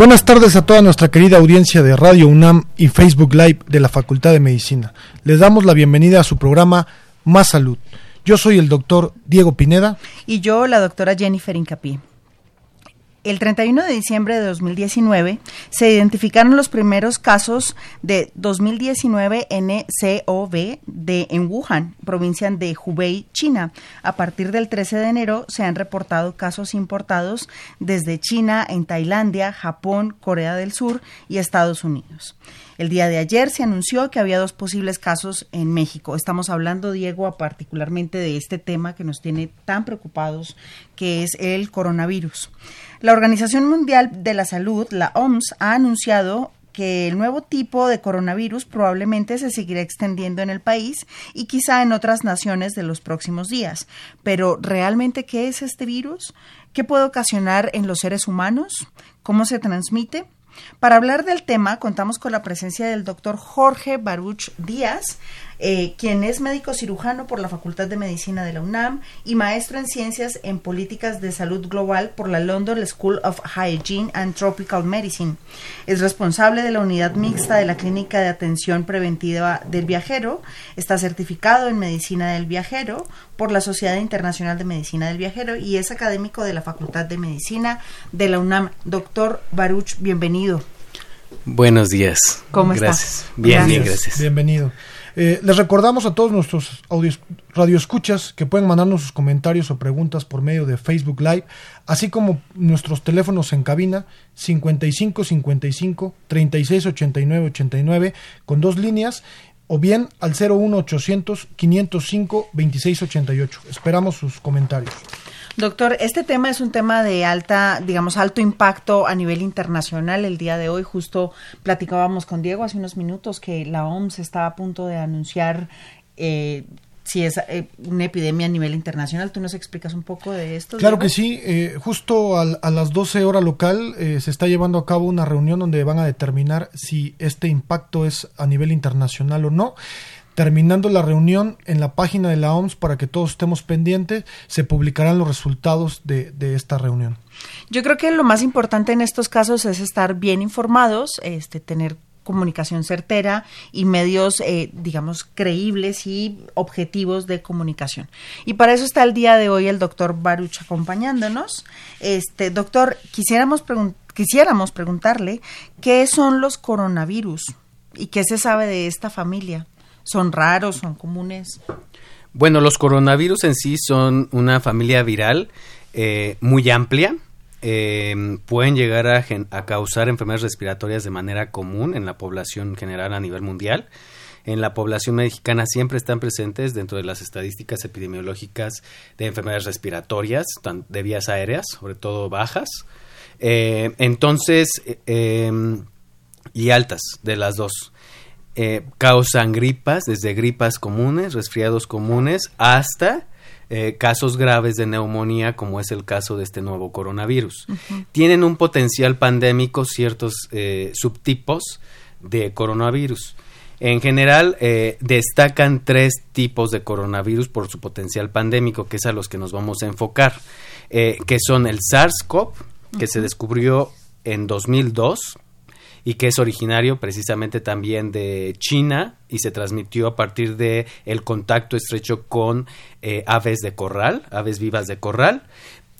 Buenas tardes a toda nuestra querida audiencia de Radio UNAM y Facebook Live de la Facultad de Medicina. Les damos la bienvenida a su programa Más Salud. Yo soy el doctor Diego Pineda. Y yo, la doctora Jennifer Incapí. El 31 de diciembre de 2019 se identificaron los primeros casos de 2019 NCOV de, en Wuhan, provincia de Hubei, China. A partir del 13 de enero se han reportado casos importados desde China, en Tailandia, Japón, Corea del Sur y Estados Unidos. El día de ayer se anunció que había dos posibles casos en México. Estamos hablando, Diego, particularmente de este tema que nos tiene tan preocupados, que es el coronavirus. La Organización Mundial de la Salud, la OMS, ha anunciado que el nuevo tipo de coronavirus probablemente se seguirá extendiendo en el país y quizá en otras naciones de los próximos días. Pero ¿realmente qué es este virus? ¿Qué puede ocasionar en los seres humanos? ¿Cómo se transmite? Para hablar del tema, contamos con la presencia del doctor Jorge Baruch Díaz, eh, quien es médico cirujano por la Facultad de Medicina de la UNAM y maestro en ciencias en políticas de salud global por la London School of Hygiene and Tropical Medicine. Es responsable de la unidad mixta de la Clínica de Atención Preventiva del Viajero. Está certificado en Medicina del Viajero por la Sociedad Internacional de Medicina del Viajero y es académico de la Facultad de Medicina de la UNAM. Doctor Baruch, bienvenido. Buenos días. ¿Cómo gracias. Bien, bien, gracias. Bienvenido. Eh, les recordamos a todos nuestros audios, radioescuchas que pueden mandarnos sus comentarios o preguntas por medio de Facebook Live, así como nuestros teléfonos en cabina 55 55 36 89 89 con dos líneas o bien al 01 800 505 26 88. Esperamos sus comentarios. Doctor, este tema es un tema de alta, digamos, alto impacto a nivel internacional. El día de hoy justo platicábamos con Diego hace unos minutos que la OMS está a punto de anunciar eh, si es eh, una epidemia a nivel internacional. ¿Tú nos explicas un poco de esto? Claro que sí. Eh, justo a, las 12 horas local se está llevando a cabo una reunión donde van a determinar si este impacto es a nivel internacional o no. Terminando la reunión en la página de la OMS para que todos estemos pendientes, se publicarán los resultados de, esta reunión. Yo creo que lo más importante en estos casos es estar bien informados, este, tener comunicación certera y medios, eh, digamos, creíbles y objetivos de comunicación. Y para eso está el día de hoy el doctor Baruch acompañándonos. Este, doctor, quisiéramos, quisiéramos preguntarle qué son los coronavirus y qué se sabe de esta familia. ¿Son raros? ¿Son comunes? Bueno, los coronavirus en sí son una familia viral eh, muy amplia. Eh, pueden llegar a, causar enfermedades respiratorias de manera común en la población general a nivel mundial. En la población mexicana siempre están presentes dentro de las estadísticas epidemiológicas de enfermedades respiratorias, de vías aéreas, sobre todo bajas. Eh, entonces, y altas de las dos. Eh, causan gripas, desde gripas comunes, resfriados comunes, hasta eh, casos graves de neumonía, como es el caso de este nuevo coronavirus. Tienen un potencial pandémico ciertos eh, subtipos de coronavirus. En general, destacan tres tipos de coronavirus por su potencial pandémico, que es a los que nos vamos a enfocar, que son el SARS-CoV, que se descubrió en 2002 y que es originario precisamente también de China y se transmitió a partir de el contacto estrecho con eh, aves de corral, aves vivas de corral.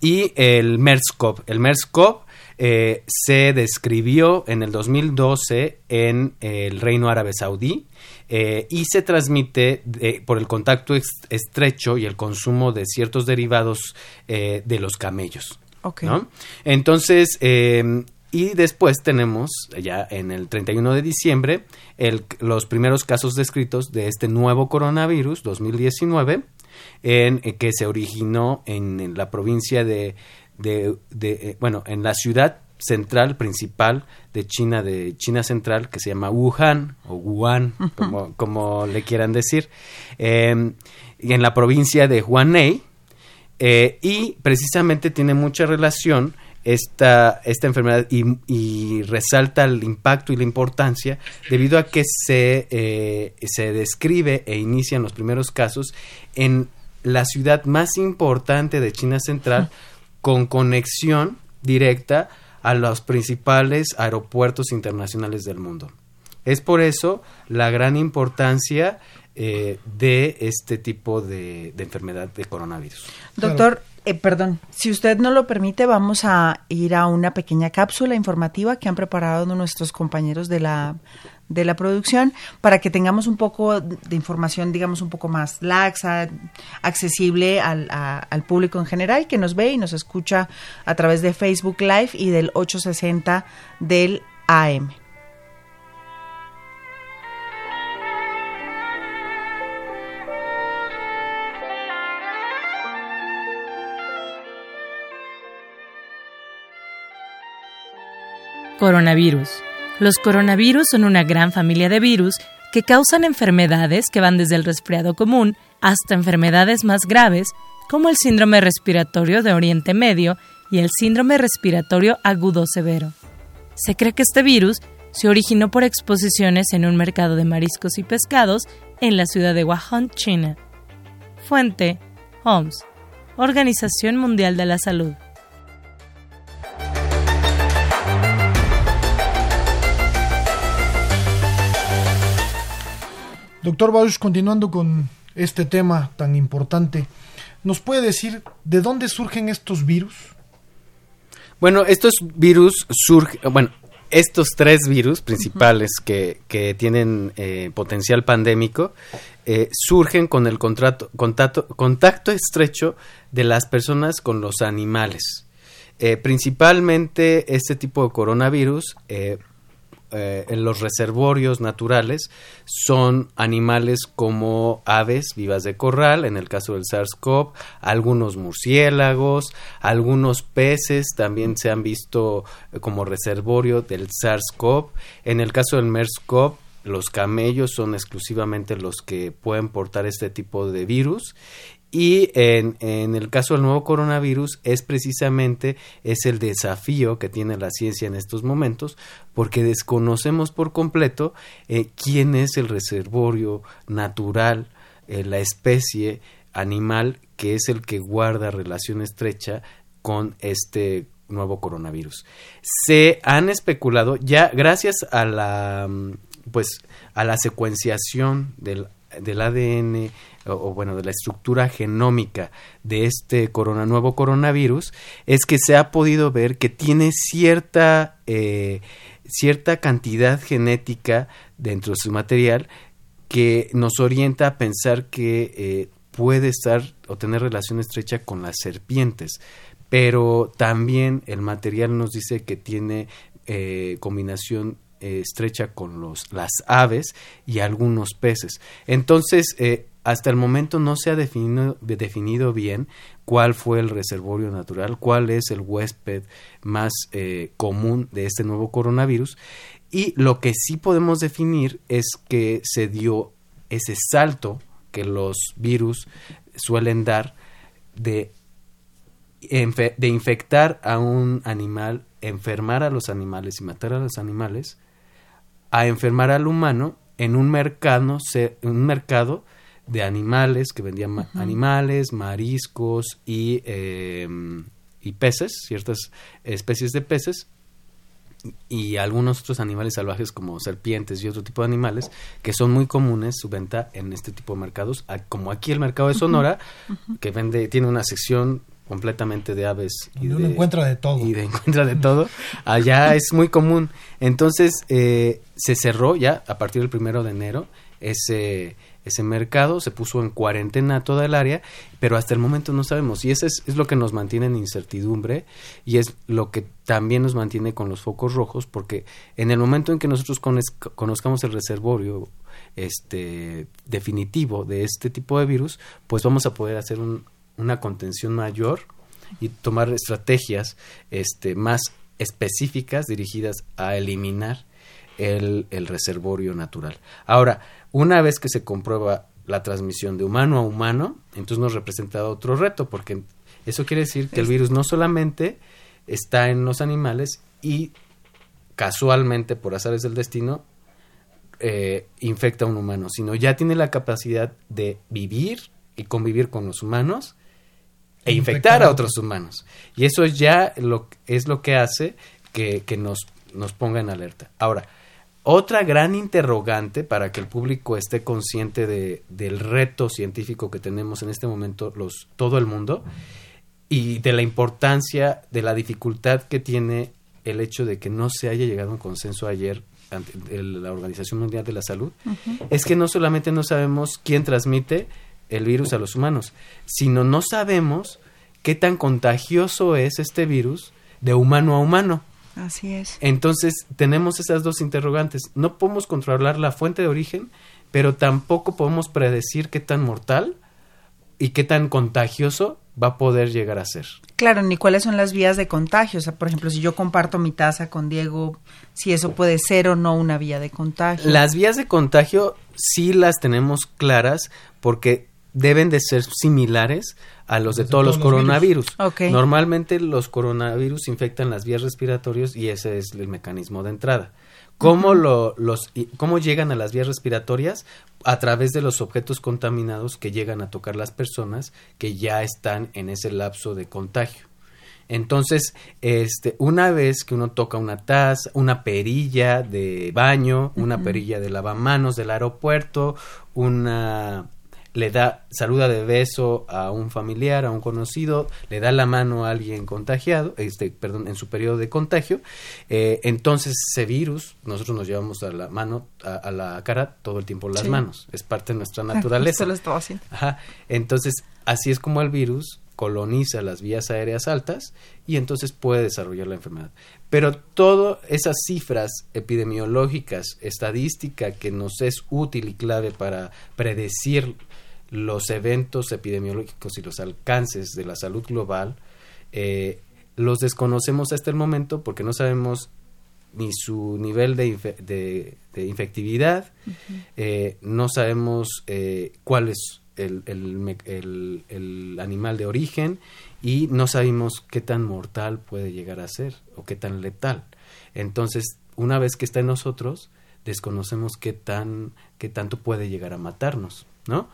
y el MERS-CoV. El MERS-CoV eh, se describió en el 2012 en el Reino Árabe Saudí eh, y se transmite por el contacto estrecho y el consumo de ciertos derivados eh, de los camellos. Entonces, y después tenemos ya en el 31 de diciembre los primeros casos descritos de este nuevo coronavirus 2019 en, que se originó en la provincia de de, eh, bueno, en la ciudad central principal de China, de China Central, que se llama Wuhan, o Wuhan, como, como le quieran decir, em, y en la provincia de Huanei, eh, y precisamente tiene mucha relación esta, esta enfermedad y, resalta el impacto y la importancia debido a que se, eh, se describe e inician los primeros casos en la ciudad más importante de China Central, con conexión directa a los principales aeropuertos internacionales del mundo. Es por eso la gran importancia eh, de este tipo de, enfermedad de coronavirus. Doctor, eh, perdón, si usted no lo permite, vamos a ir a una pequeña cápsula informativa que han preparado nuestros compañeros de la de la producción para que tengamos un poco de información, digamos, un poco más laxa, accesible al, al público en general que nos ve y nos escucha a través de Facebook Live y del 860 del AM. Coronavirus los coronavirus son una gran familia de virus que causan enfermedades que van desde el resfriado común hasta enfermedades más graves como el síndrome respiratorio de Oriente Medio y el síndrome respiratorio agudo severo. Se cree que este virus se originó por exposiciones en un mercado de mariscos y pescados en la ciudad de Wuhan, China. Fuente: OMS, Organización Mundial de la Salud. Doctor Bausch, continuando con este tema tan importante, ¿nos puede decir de dónde surgen estos virus? Bueno, estos virus surgen, bueno, estos tres virus principales que, que, tienen eh, potencial pandémico eh, surgen con el contrato, contacto, contacto estrecho de las personas con los animales. Eh, principalmente este tipo de coronavirus eh, en los reservorios naturales son animales como aves vivas de corral, en el caso del SARS-CoV, algunos murciélagos, algunos peces también se han visto eh, como reservorio del SARS-CoV. En el caso del MERS-CoV, los camellos son exclusivamente los que pueden portar este tipo de virus y en, en, el caso del nuevo coronavirus es precisamente es el desafío que tiene la ciencia en estos momentos porque desconocemos por completo eh, quién es el reservorio natural, eh, la especie animal que es el que guarda relación estrecha con este nuevo coronavirus. Se han especulado ya gracias a la mm, pues a la secuenciación del, del ADN o, bueno, de la estructura genómica de este corona, nuevo coronavirus, es que se ha podido ver que tiene cierta, eh, cierta cantidad genética dentro de su material que nos orienta a pensar que eh, puede estar o tener relación estrecha con las serpientes, pero también el material nos dice que tiene eh, combinación estrecha con los, las aves y algunos peces. Entonces, hasta el momento no se ha definido, definido, bien cuál fue el reservorio natural, cuál es el huésped más eh, común de este nuevo coronavirus. Y lo que sí podemos definir es que se dio ese salto que los virus suelen dar de, de infectar a un animal, enfermar a los animales y matar a los animales, a enfermar al humano en un mercado, un mercado de animales, que vendían animales, mariscos y, em, y peces, ciertas especies de peces, y algunos otros animales salvajes como serpientes y otro tipo de animales que son muy comunes su venta en este tipo de mercados como aquí el mercado de Sonora que vende tiene una sección completamente de aves. Y uno encuentra de todo. Y de, encuentra de todo. Allá es muy común. Entonces, eh, se cerró ya a partir del primero de enero ese, ese mercado, se puso en cuarentena toda el área, pero hasta el momento no sabemos. Y eso es, es, lo que nos mantiene en incertidumbre y es lo que también nos mantiene con los focos rojos, porque en el momento en que nosotros conozcamos el reservorio este, definitivo de este tipo de virus, pues vamos a poder hacer un, una contención mayor y tomar estrategias este, más específicas dirigidas a eliminar el, el, reservorio natural. Ahora, una vez que se comprueba la transmisión de humano a humano, entonces nos representa otro reto, porque eso quiere decir que el virus no solamente está en los animales y casualmente, por azares del destino, eh, infecta a un humano, sino ya tiene la capacidad de vivir y convivir con los humanos e infectar a otros humanos. Y eso ya lo, es lo que hace que, nos, nos ponga en alerta. Ahora, otra gran interrogante para que el público esté consciente de, del reto científico que tenemos en este momento los, todo el mundo y de la importancia, de la dificultad que tiene el hecho de que no se haya llegado a un consenso ayer ante la Organización Mundial de la Salud, es que no solamente no sabemos quién transmite el virus a los humanos, sino no sabemos qué tan contagioso es este virus de humano a humano. Así es. Entonces tenemos esas dos interrogantes. No podemos controlar la fuente de origen, pero tampoco podemos predecir qué tan mortal y qué tan contagioso va a poder llegar a ser. Claro, ni cuáles son las vías de contagio. O sea, por ejemplo, si yo comparto mi taza con Diego, si eso puede ser o no una vía de contagio. Las vías de contagio sí las tenemos claras porque deben de ser similares a los de, todos, los coronavirus. Normalmente los coronavirus infectan las vías respiratorias y ese es el mecanismo de entrada. ¿Cómo, lo, los, ¿Cómo llegan a las vías respiratorias? A través de los objetos contaminados que llegan a tocar las personas que ya están en ese lapso de contagio. Entonces, este, una vez que uno toca una taza, una perilla de baño, una perilla de lavamanos del aeropuerto, una le da, saluda de beso a un familiar, a un conocido, le da la mano a alguien contagiado, este, perdón, en su periodo de contagio, eh, entonces ese virus, nosotros nos llevamos a la mano, a, la cara todo el tiempo las manos, es parte de nuestra naturaleza. lo estaba haciendo. Ajá. Entonces, así es como el virus coloniza las vías aéreas altas y entonces puede desarrollar la enfermedad. Pero todas esas cifras epidemiológicas, estadística que nos es útil y clave para predecir los eventos epidemiológicos y los alcances de la salud global, eh, los desconocemos hasta el momento porque no sabemos ni su nivel de, de, infectividad, eh, no sabemos eh, cuál es el, el, el, animal de origen y no sabemos qué tan mortal puede llegar a ser o qué tan letal. Entonces, una vez que está en nosotros, desconocemos qué, tan, qué tanto puede llegar a matarnos. ¿No?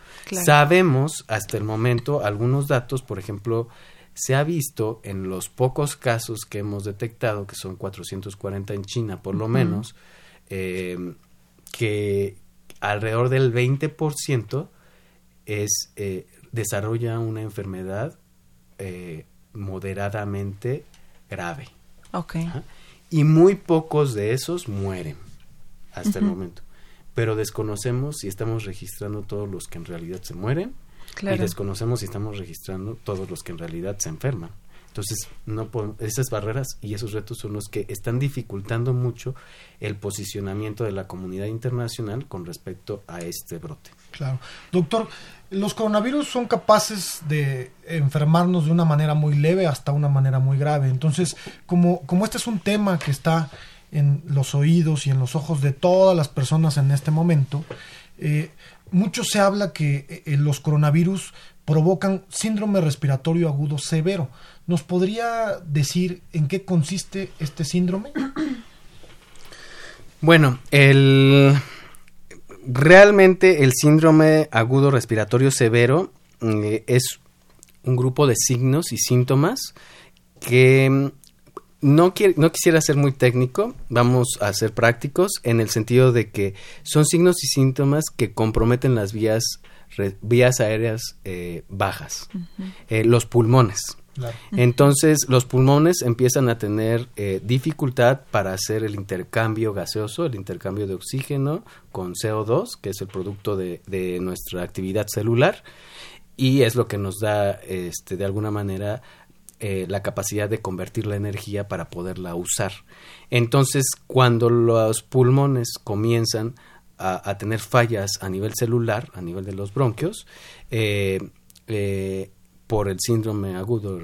Sabemos hasta el momento algunos datos, por ejemplo, se ha visto en los pocos casos que hemos detectado, que son 440 en China por lo menos, eh, que alrededor del 20% es, eh, desarrolla una enfermedad eh, moderadamente grave. Y muy pocos de esos mueren hasta el momento pero desconocemos si estamos registrando todos los que en realidad se mueren y desconocemos si estamos registrando todos los que en realidad se enferman. Entonces, no esas barreras y esos retos son los que están dificultando mucho el posicionamiento de la comunidad internacional con respecto a este brote. Claro. Doctor, los coronavirus son capaces de enfermarnos de una manera muy leve hasta una manera muy grave. Entonces, como, como este es un tema que está en los oídos y en los ojos de todas las personas en este momento. Eh, mucho se habla que eh, los coronavirus provocan síndrome respiratorio agudo severo. ¿Nos podría decir en qué consiste este síndrome? Bueno, el realmente el síndrome agudo respiratorio severo eh, es un grupo de signos y síntomas que no, no quisiera ser muy técnico, vamos a ser prácticos en el sentido de que son signos y síntomas que comprometen las vías, vías aéreas eh, bajas, eh, los pulmones. Entonces los pulmones empiezan a tener eh, dificultad para hacer el intercambio gaseoso, el intercambio de oxígeno con CO2, que es el producto de, de nuestra actividad celular, y es lo que nos da, este, de alguna manera, eh, la capacidad de convertir la energía para poderla usar. Entonces, cuando los pulmones comienzan a, tener fallas a nivel celular, a nivel de los bronquios, eh, eh, por el síndrome agudo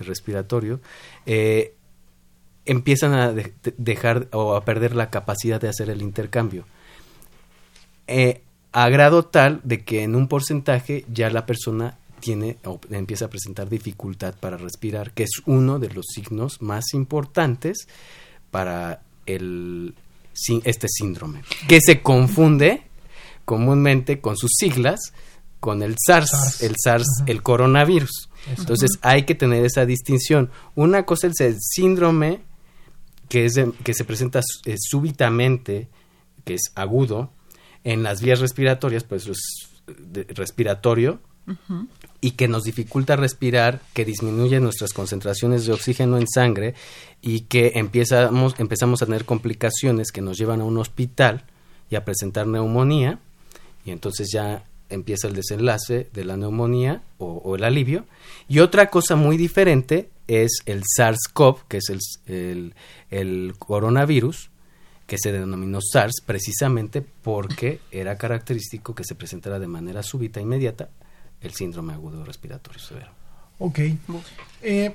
respiratorio, empiezan a dejar o a perder la capacidad de hacer el intercambio. a grado tal de que en un porcentaje ya la persona tiene o empieza a presentar dificultad para respirar, que es uno de los signos más importantes para el, este síndrome, que se confunde comúnmente con sus siglas con el SARS, el SARS, el coronavirus. Entonces hay que tener esa distinción. Una cosa es el síndrome que, es que se presenta eh, súbitamente, que es agudo, en las vías respiratorias, pues es respiratorio, y que nos dificulta respirar, que disminuye nuestras concentraciones de oxígeno en sangre y que empezamos, empezamos a tener complicaciones que nos llevan a un hospital y a presentar neumonía y entonces ya empieza el desenlace de la neumonía o, el alivio. Y otra cosa muy diferente es el SARS-CoV, que es el, el coronavirus, que se denominó SARS precisamente porque era característico que se presentara de manera súbita e inmediata el síndrome agudo respiratorio severo. Ok. Eh,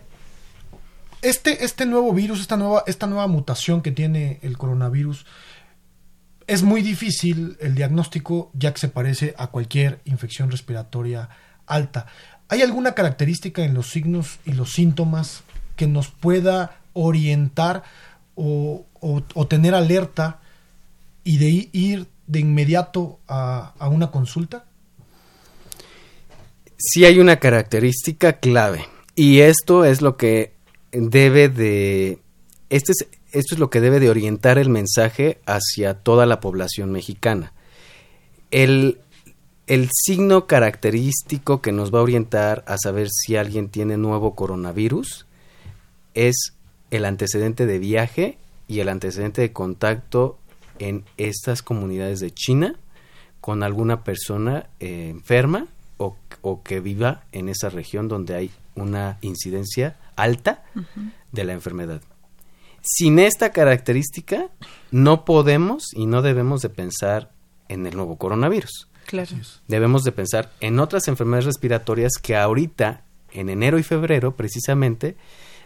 este, este nuevo virus, esta nueva, esta nueva mutación que tiene el coronavirus, es muy difícil el diagnóstico ya que se parece a cualquier infección respiratoria alta. ¿Hay alguna característica en los signos y los síntomas que nos pueda orientar o, tener alerta y de ir de inmediato a, a una consulta? Sí hay una característica clave y esto es lo que debe de este es, esto es lo que debe de orientar el mensaje hacia toda la población mexicana. El, el signo característico que nos va a orientar a saber si alguien tiene nuevo coronavirus es el antecedente de viaje y el antecedente de contacto en estas comunidades de China con alguna persona eh, enferma o, que viva en esa región donde hay una incidencia alta de la enfermedad. Sin esta característica, no podemos y no debemos de pensar en el nuevo coronavirus. Claro. Debemos de pensar en otras enfermedades respiratorias que ahorita, en enero y febrero, precisamente,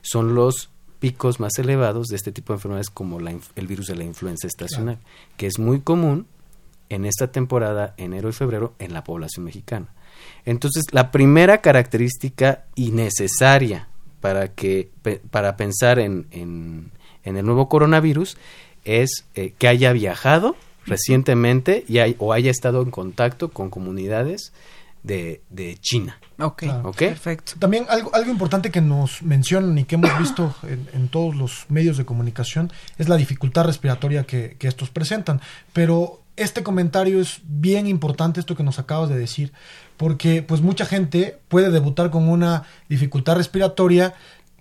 son los picos más elevados de este tipo de enfermedades como el virus de la influenza estacional, que es muy común en esta temporada, enero y febrero, en la población mexicana. Entonces, la primera característica y necesaria para, que, para pensar en, en, el nuevo coronavirus es eh, que haya viajado recientemente y o haya estado en contacto con comunidades de, de China. Ok, perfecto. También algo, algo importante que nos mencionan y que hemos visto en, todos los medios de comunicación es la dificultad respiratoria que, que estos presentan. Pero este comentario es bien importante, esto que nos acabas de decir, porque pues mucha gente puede debutar con una dificultad respiratoria,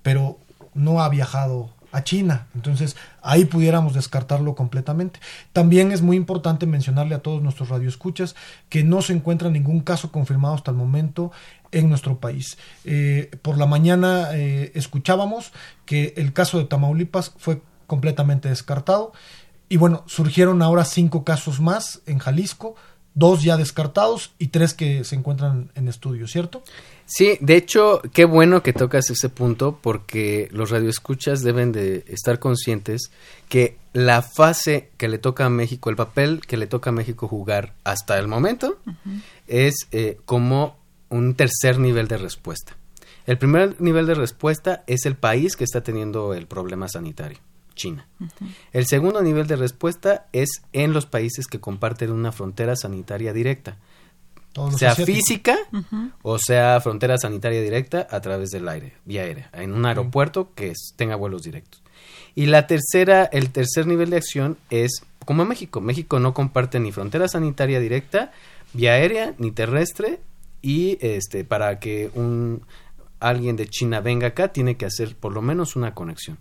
pero no ha viajado a China. Entonces ahí pudiéramos descartarlo completamente. También es muy importante mencionarle a todos nuestros radioescuchas que no se encuentra ningún caso confirmado hasta el momento en nuestro país. Eh, por la mañana eh, escuchábamos que el caso de Tamaulipas fue completamente descartado. Y bueno, surgieron ahora cinco casos más en Jalisco, dos ya descartados y tres que se encuentran en estudio, ¿cierto? Sí, de hecho, qué bueno que tocas ese punto porque los radioescuchas deben de estar conscientes que la fase que le toca a México, el papel que le toca a México jugar hasta el momento, es eh, como un tercer nivel de respuesta. El primer nivel de respuesta es el país que está teniendo el problema sanitario. China. El segundo nivel de respuesta es en los países que comparten una frontera sanitaria directa, sea física o sea frontera sanitaria directa a través del aire, vía aérea, en un aeropuerto que tenga vuelos directos. Y la tercera, el tercer nivel de acción es como México. México no comparte ni frontera sanitaria directa, vía aérea, ni terrestre, y este para que un alguien de China venga acá, tiene que hacer por lo menos una conexión.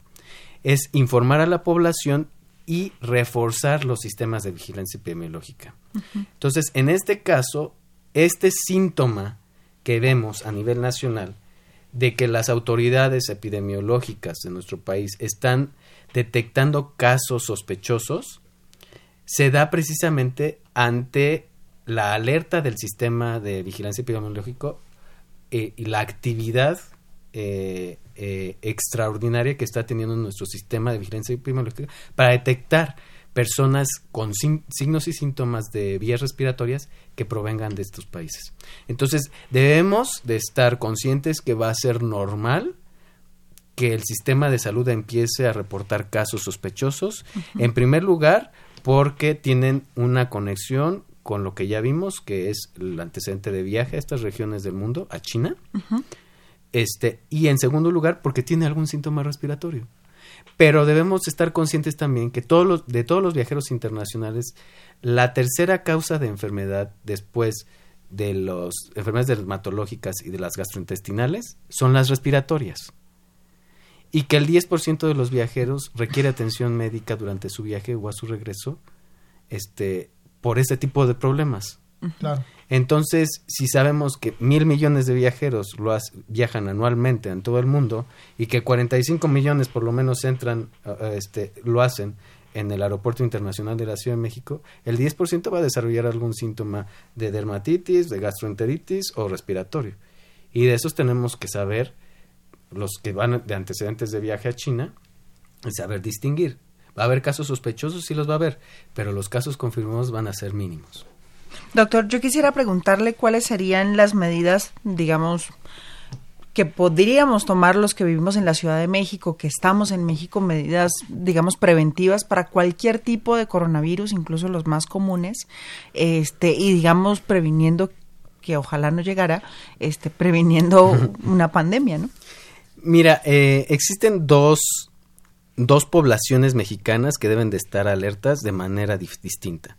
Es informar a la población y reforzar los sistemas de vigilancia epidemiológica. Entonces, en este caso, este síntoma que vemos a nivel nacional de que las autoridades epidemiológicas de nuestro país están detectando casos sospechosos, se da precisamente ante la alerta del sistema de vigilancia epidemiológico eh, y la actividad eh, eh, extraordinaria que está teniendo nuestro sistema de vigilancia epidemiológica para detectar personas con signos y síntomas de vías respiratorias que provengan de estos países. Entonces, debemos de estar conscientes que va a ser normal que el sistema de salud empiece a reportar casos sospechosos, en primer lugar, porque tienen una conexión con lo que ya vimos, que es el antecedente de viaje a estas regiones del mundo, a China, este, y en segundo lugar, porque tiene algún síntoma respiratorio. Pero debemos estar conscientes también que todos los, de todos los viajeros internacionales, la tercera causa de enfermedad después de las enfermedades dermatológicas y de las gastrointestinales son las respiratorias. Y que el 10% de los viajeros requiere atención médica durante su viaje o a su regreso este, por este tipo de problemas. Claro. Entonces, si sabemos que mil millones de viajeros lo viajan anualmente en todo el mundo y que 45 millones por lo menos entran, este, lo hacen en el Aeropuerto Internacional de la Ciudad de México, el 10% va a desarrollar algún síntoma de dermatitis, de gastroenteritis o respiratorio. Y de esos tenemos que saber, los que van de antecedentes de viaje a China, saber distinguir. Va a haber casos sospechosos, sí los va a haber, pero los casos confirmados van a ser mínimos. Doctor, yo quisiera preguntarle cuáles serían las medidas, digamos, que podríamos tomar los que vivimos en la Ciudad de México, que estamos en México, medidas, digamos, preventivas para cualquier tipo de coronavirus, incluso los más comunes, este, y digamos, previniendo que ojalá no llegara, este, previniendo una pandemia, ¿no? Mira, eh, existen dos, dos poblaciones mexicanas que deben de estar alertas de manera distinta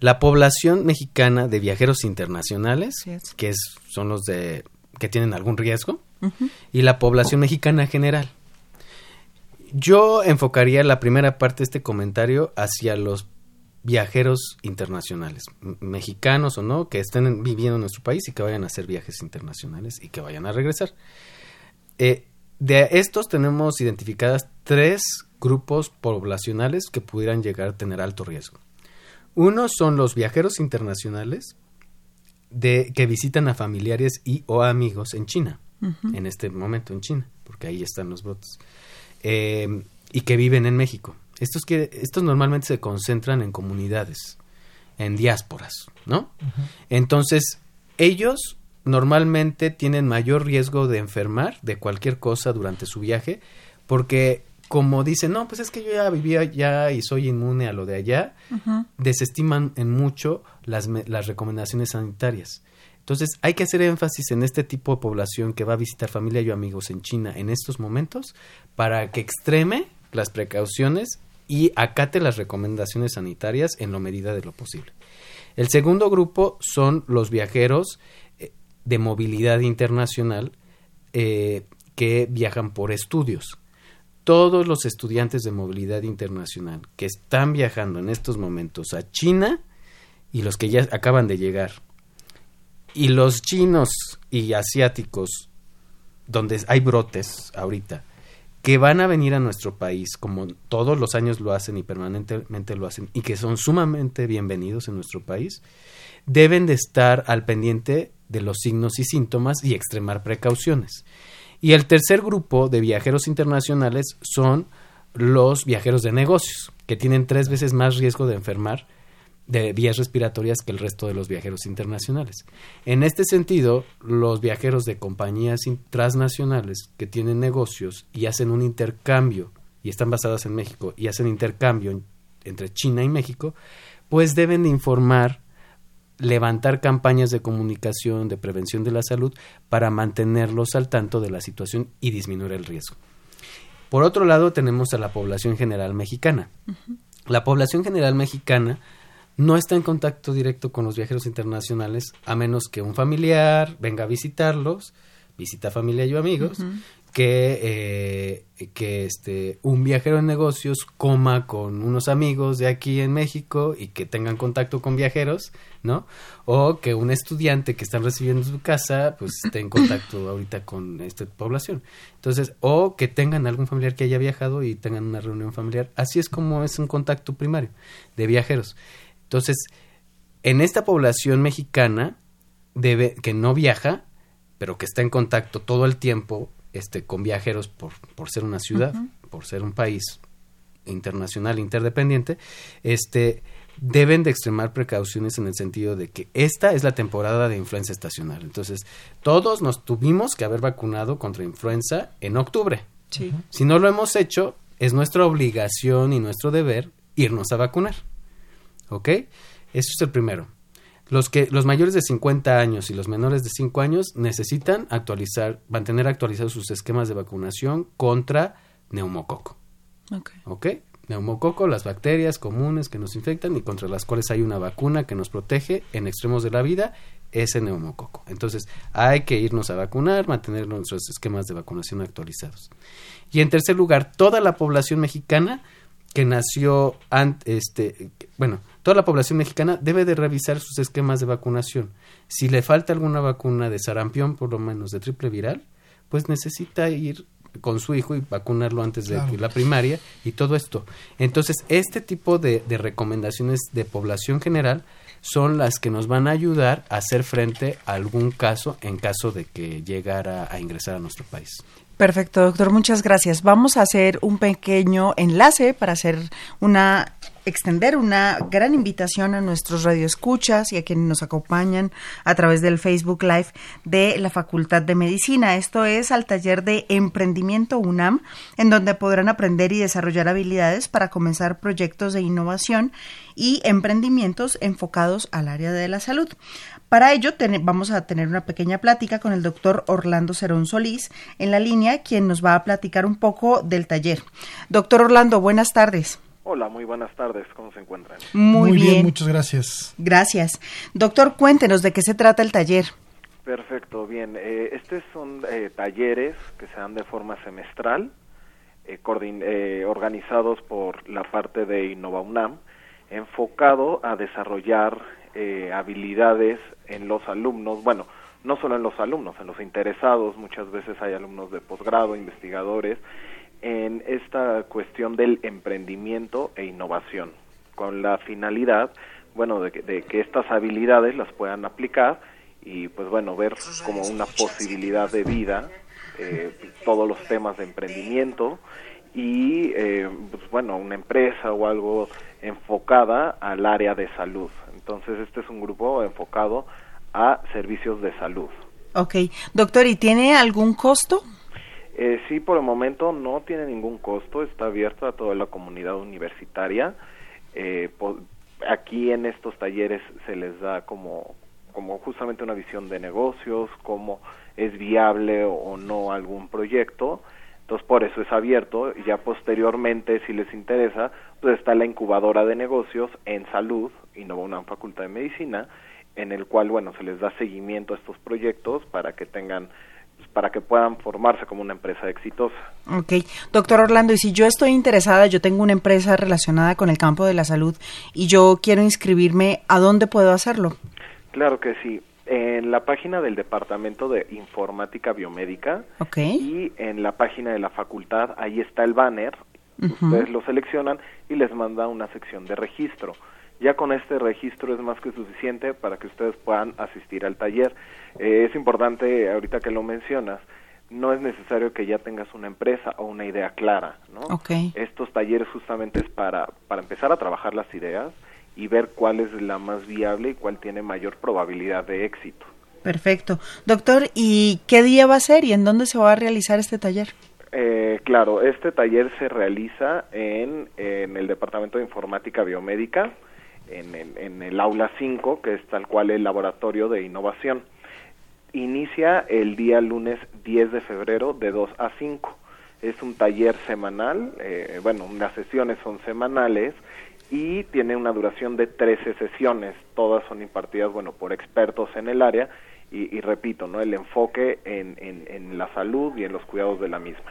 la población mexicana de viajeros internacionales, que es, son los de que tienen algún riesgo, y la población mexicana general. Yo enfocaría la primera parte de este comentario hacia los viajeros internacionales, mexicanos o no, que estén viviendo en nuestro país y que vayan a hacer viajes internacionales y que vayan a regresar. Eh, de estos tenemos identificadas tres grupos poblacionales que pudieran llegar a tener alto riesgo. Uno son los viajeros internacionales de, que visitan a familiares y o amigos en China, en este momento en China, porque ahí están los brotes, em, y que viven en México. Estos, que, estos normalmente se concentran en comunidades, en diásporas, ¿no? Entonces, ellos normalmente tienen mayor riesgo de enfermar de cualquier cosa durante su viaje, porque como dicen, no, pues es que yo ya vivía allá y soy inmune a lo de allá, desestiman en mucho las, las recomendaciones sanitarias. Entonces hay que hacer énfasis en este tipo de población que va a visitar familia y amigos en China en estos momentos para que extreme las precauciones y acate las recomendaciones sanitarias en la medida de lo posible. El segundo grupo son los viajeros eh, de movilidad internacional eh, que viajan por estudios todos los estudiantes de movilidad internacional que están viajando en estos momentos a China y los que ya acaban de llegar y los chinos y asiáticos donde hay brotes ahorita que van a venir a nuestro país como todos los años lo hacen y permanentemente lo hacen y que son sumamente bienvenidos en nuestro país deben de estar al pendiente de los signos y síntomas y extremar precauciones. Y el tercer grupo de viajeros internacionales son los viajeros de negocios, que tienen tres veces más riesgo de enfermar de vías respiratorias que el resto de los viajeros internacionales. En este sentido, los viajeros de compañías transnacionales que tienen negocios y hacen un intercambio y están basadas en México y hacen intercambio entre China y México, pues deben informar levantar campañas de comunicación, de prevención de la salud, para mantenerlos al tanto de la situación y disminuir el riesgo. Por otro lado, tenemos a la población general mexicana. La población general mexicana no está en contacto directo con los viajeros internacionales a menos que un familiar venga a visitarlos, visita familia y amigos, que, eh, que este, un viajero en negocios coma con unos amigos de aquí en México y que tengan contacto con viajeros, ¿no? O que un estudiante que están recibiendo en su casa, pues esté en contacto ahorita con esta población. Entonces, o que tengan algún familiar que haya viajado y tengan una reunión familiar. Así es como es un contacto primario de viajeros. Entonces, en esta población mexicana debe, que no viaja, pero que está en contacto todo el tiempo este, con viajeros por, por ser una ciudad, por ser un país internacional interdependiente, este, deben de extremar precauciones en el sentido de que esta es la temporada de influenza estacional. Entonces, todos nos tuvimos que haber vacunado contra influenza en octubre. Si no lo hemos hecho, es nuestra obligación y nuestro deber irnos a vacunar. ¿Ok? Eso es el primero. Los, que, los mayores de 50 años y los menores de 5 años necesitan actualizar, mantener actualizados sus esquemas de vacunación contra neumococo. Ok. ¿Ok? Neumococo, las bacterias comunes que nos infectan y contra las cuales hay una vacuna que nos protege en extremos de la vida, ese neumococo. Entonces, hay que irnos a vacunar, mantener nuestros esquemas de vacunación actualizados. Y en tercer lugar, toda la población mexicana que nació antes, este, bueno, toda la población mexicana debe de revisar sus esquemas de vacunación. Si le falta alguna vacuna de sarampión, por lo menos de triple viral, pues necesita ir con su hijo y vacunarlo antes de la primaria y todo esto. Entonces, este tipo de, de, recomendaciones de población general son las que nos van a ayudar a hacer frente a algún caso en caso de que llegara a ingresar a nuestro país. Perfecto, doctor, muchas gracias. Vamos a hacer un pequeño enlace para hacer una extender una gran invitación a nuestros radioescuchas y a quienes nos acompañan a través del Facebook Live de la Facultad de Medicina. Esto es al taller de Emprendimiento UNAM, en donde podrán aprender y desarrollar habilidades para comenzar proyectos de innovación y emprendimientos enfocados al área de la salud. Para ello vamos a tener una pequeña plática con el doctor Orlando Cerón Solís en la línea, quien nos va a platicar un poco del taller. Doctor Orlando, buenas tardes. Hola, muy buenas tardes. ¿Cómo se encuentran? Muy, bien. muchas gracias. Gracias. Doctor, cuéntenos de qué se trata el taller. Perfecto, bien. Eh, estos son eh, talleres que se dan de forma semestral, eh, eh, organizados por la parte de Innova UNAM, enfocado a desarrollar habilidades en los alumnos, bueno, no solo en los alumnos, en los interesados, muchas veces hay alumnos de posgrado, investigadores, en esta cuestión del emprendimiento e innovación, con la finalidad, bueno, de que, estas habilidades las puedan aplicar y, pues bueno, ver como una posibilidad de vida eh, todos los temas de emprendimiento y, eh, pues bueno, una empresa o algo enfocada al área de salud. Entonces, este es un grupo enfocado a servicios de salud. Ok, doctor, ¿y tiene algún costo? Eh, sí, por el momento no tiene ningún costo, está abierto a toda la comunidad universitaria. Eh, aquí en estos talleres se les da como, como justamente una visión de negocios, cómo es viable o, no algún proyecto. Entonces, por eso es abierto. Ya posteriormente, si les interesa, pues está la incubadora de negocios en salud, y no una facultad de medicina, en el cual, bueno, se les da seguimiento a estos proyectos para que tengan para que puedan formarse como una empresa exitosa. Ok, doctor Orlando, y si yo estoy interesada, yo tengo una empresa relacionada con el campo de la salud y yo quiero inscribirme, ¿a dónde puedo hacerlo? Claro que sí. En la página del Departamento de Informática Biomédica y en la página de la facultad, ahí está el banner, ustedes lo seleccionan y les manda una sección de registro. Ya con este registro es más que suficiente para que ustedes puedan asistir al taller. Eh, es importante, ahorita que lo mencionas, no es necesario que ya tengas una empresa o una idea clara, ¿no? Estos talleres justamente es para, para empezar a trabajar las ideas y ver cuál es la más viable y cuál tiene mayor probabilidad de éxito. Perfecto. Doctor, ¿y qué día va a ser y en dónde se va a realizar este taller? Eh, claro, este taller se realiza en, en el Departamento de Informática Biomédica, en el, en el aula 5, que es tal cual el laboratorio de innovación. Inicia el día lunes 10 de febrero de 2 a 5. Es un taller semanal, eh, bueno, las sesiones son semanales y tiene una duración de 13 sesiones. Todas son impartidas, bueno, por expertos en el área y, repito, ¿no? El enfoque en, en, la salud y en los cuidados de la misma.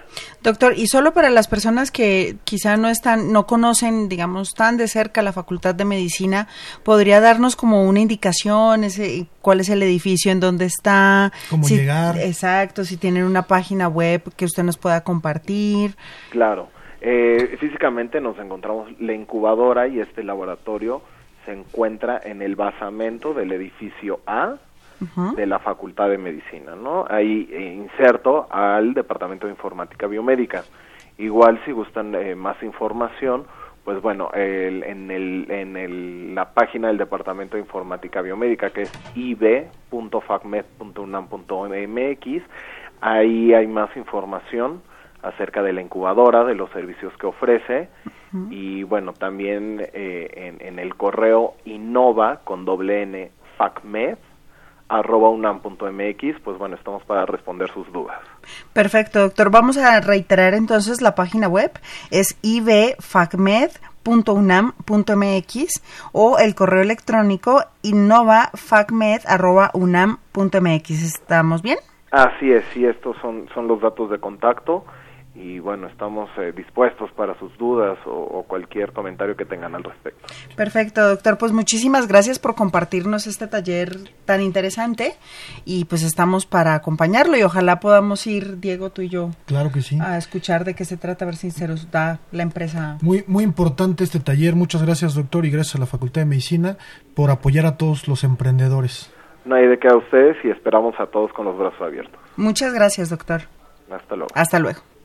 Doctor, y solo para las personas que quizá no están, no conocen, digamos, tan de cerca la Facultad de Medicina, ¿podría darnos como una indicación, ese, cuál es el edificio, en dónde está? ¿Cómo llegar? Exacto, si tienen una página web que usted nos pueda compartir. Claro. Eh, físicamente nos encontramos la incubadora y este laboratorio se encuentra en el basamento del edificio A de la Facultad de Medicina, ¿no? Ahí eh, inserto al Departamento de Informática Biomédica. Igual si gustan eh, más información, pues bueno, en, el, en el, la página del Departamento de Informática Biomédica, que es ib.facmed.unam.mx, ahí hay más información acerca de la incubadora, de los servicios que ofrece y bueno, también eh, en, en, el correo innova con doble n facmed arroba unam.mx, pues bueno, estamos para responder sus dudas. Perfecto, doctor. Vamos a reiterar entonces la página web, es ivfacmed.unam.mx o el correo electrónico innovafacmed.unam.mx. ¿Estamos bien? Así es, sí, estos son, son los datos de contacto y bueno, estamos eh, dispuestos para sus dudas o, cualquier comentario que tengan al respecto. Perfecto, doctor. Pues muchísimas gracias por compartirnos este taller tan interesante y pues estamos para acompañarlo y ojalá podamos ir, Diego, tú y yo. Claro que sí. A escuchar de qué se trata, a ver si se nos da la empresa. Muy, muy importante este taller. Muchas gracias, doctor, y gracias a la Facultad de Medicina por apoyar a todos los emprendedores. No hay de qué a ustedes y esperamos a todos con los brazos abiertos. Muchas gracias, doctor. Hasta luego. Hasta luego.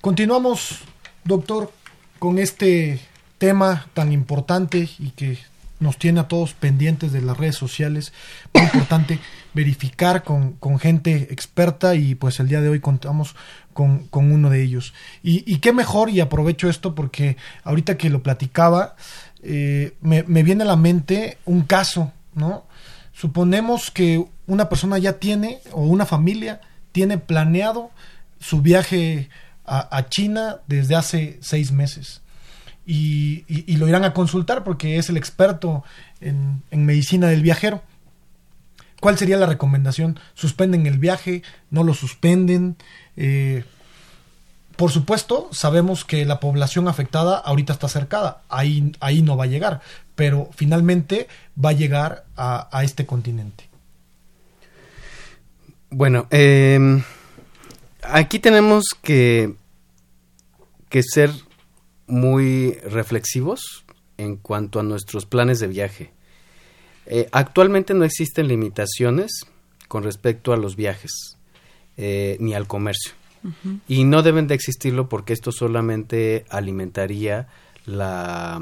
Continuamos, doctor, con este tema tan importante y que nos tiene a todos pendientes de las redes sociales. Muy importante verificar con, gente experta y pues el día de hoy contamos con, uno de ellos. Y, qué mejor, y aprovecho esto porque ahorita que lo platicaba, eh, me, me viene a la mente un caso, ¿no? Suponemos que una persona ya tiene, o una familia, tiene planeado su viaje a, China desde hace seis meses. Y, lo irán a consultar porque es el experto en, medicina del viajero. ¿Cuál sería la recomendación? ¿Suspenden el viaje? ¿No lo suspenden? Eh, por supuesto, sabemos que la población afectada ahorita está cercada, ahí, ahí no va a llegar, pero finalmente va a llegar a, a este continente. Bueno, eh, aquí tenemos que, que ser muy reflexivos en cuanto a nuestros planes de viaje. Eh, actualmente no existen limitaciones con respecto a los viajes eh, ni al comercio. Y no deben de existirlo porque esto solamente alimentaría la...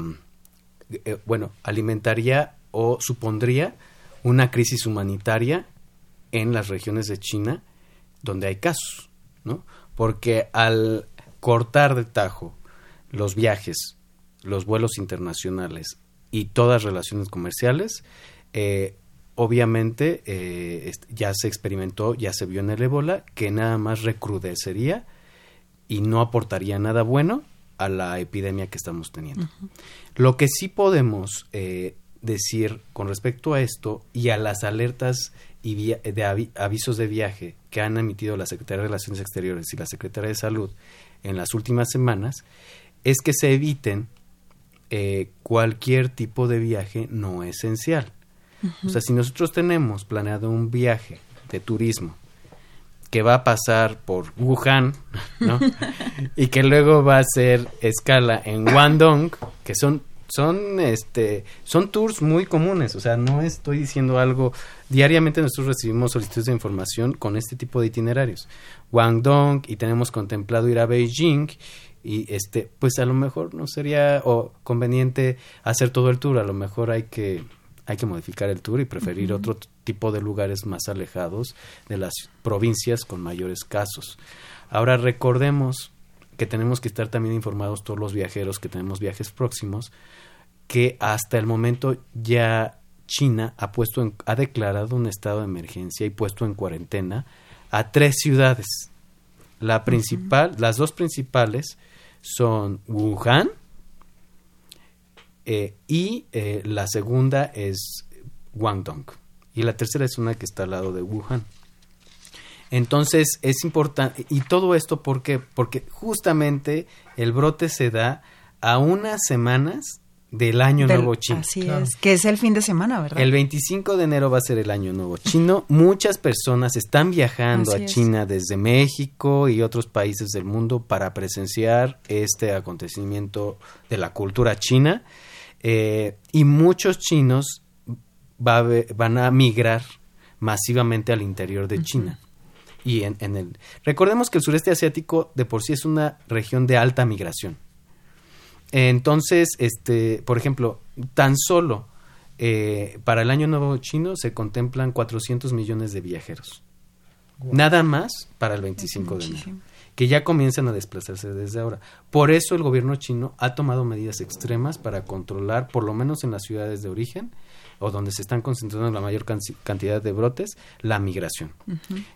Eh, bueno, alimentaría o supondría una crisis humanitaria en las regiones de China donde hay casos. ¿No? Porque al cortar de tajo los viajes, los vuelos internacionales y todas relaciones comerciales, eh, obviamente eh, ya se experimentó, ya se vio en el ébola, que nada más recrudecería y no aportaría nada bueno a la epidemia que estamos teniendo. Lo que sí podemos eh, decir con respecto a esto y a las alertas y de avisos de viaje que han emitido la Secretaría de Relaciones Exteriores y la Secretaría de Salud en las últimas semanas es que se eviten eh, cualquier tipo de viaje no esencial. O sea, si nosotros tenemos planeado un viaje de turismo que va a pasar por Wuhan, ¿no? y que luego va a ser escala en Guangdong, que son son este son tours muy comunes o sea no estoy diciendo algo diariamente nosotros recibimos solicitudes de información con este tipo de itinerarios. Guangdong y tenemos contemplado ir a Beijing y este pues a lo mejor no sería o conveniente hacer todo el tour a lo mejor hay que hay que modificar el tour y preferir otro tipo de lugares más alejados de las provincias con mayores casos. Ahora recordemos que tenemos que estar también informados todos los viajeros que tenemos viajes próximos, que hasta el momento ya China ha puesto en, ha declarado un estado de emergencia y puesto en cuarentena a tres ciudades. La principal, las dos principales son Wuhan eh, y eh, la segunda es Guangdong. y la tercera es una que está al lado de Wuhan. Entonces es importante, y todo esto ¿por qué? porque justamente el brote se da a unas semanas del Año Nuevo Chino. Así es, que es el fin de semana, ¿verdad? El 25 de enero va a ser el Año Nuevo Chino. Muchas personas están viajando a China desde México y otros países del mundo para presenciar este acontecimiento de la cultura china. Eh, y muchos chinos van a migrar masivamente al interior de China. Y en, en el recordemos que el sureste asiático de por sí es una región de alta migración entonces, este, por ejemplo, tan solo eh, para el Año Nuevo Chino se contemplan 400 millones de viajeros. Nada más para el 25 de enero, que ya comienzan a desplazarse desde ahora. Por eso el gobierno chino ha tomado medidas extremas para controlar, por lo menos en las ciudades de origen, o donde se están concentrando la mayor cantidad de brotes, la migración.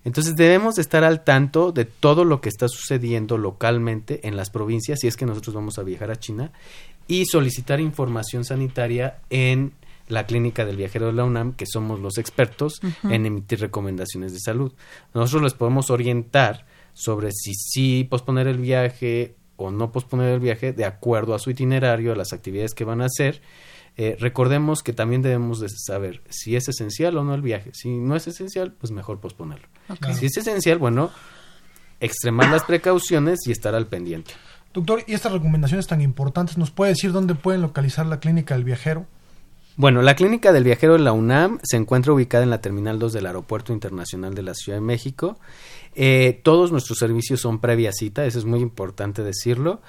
Entonces debemos estar al tanto de todo lo que está sucediendo localmente en las provincias, si es que nosotros vamos a viajar a China, y solicitar información sanitaria en la clínica del viajero de la UNAM, que somos los expertos en emitir recomendaciones de salud. Nosotros les podemos orientar sobre si sí posponer el viaje o no posponer el viaje de acuerdo a su itinerario, a las actividades que van a hacer eh, recordemos que también debemos de saber si es esencial o no el viaje. Si no es esencial, pues mejor posponerlo. Si es esencial, bueno, extremar las precauciones y estar al pendiente. Doctor, ¿y estas recomendaciones tan importantes nos puede decir dónde pueden localizar la clínica del viajero? Bueno, la clínica del viajero de la UNAM se encuentra ubicada en la Terminal 2 del Aeropuerto Internacional de la Ciudad de México. Eh, todos nuestros servicios son previa cita, eso es muy importante decirlo.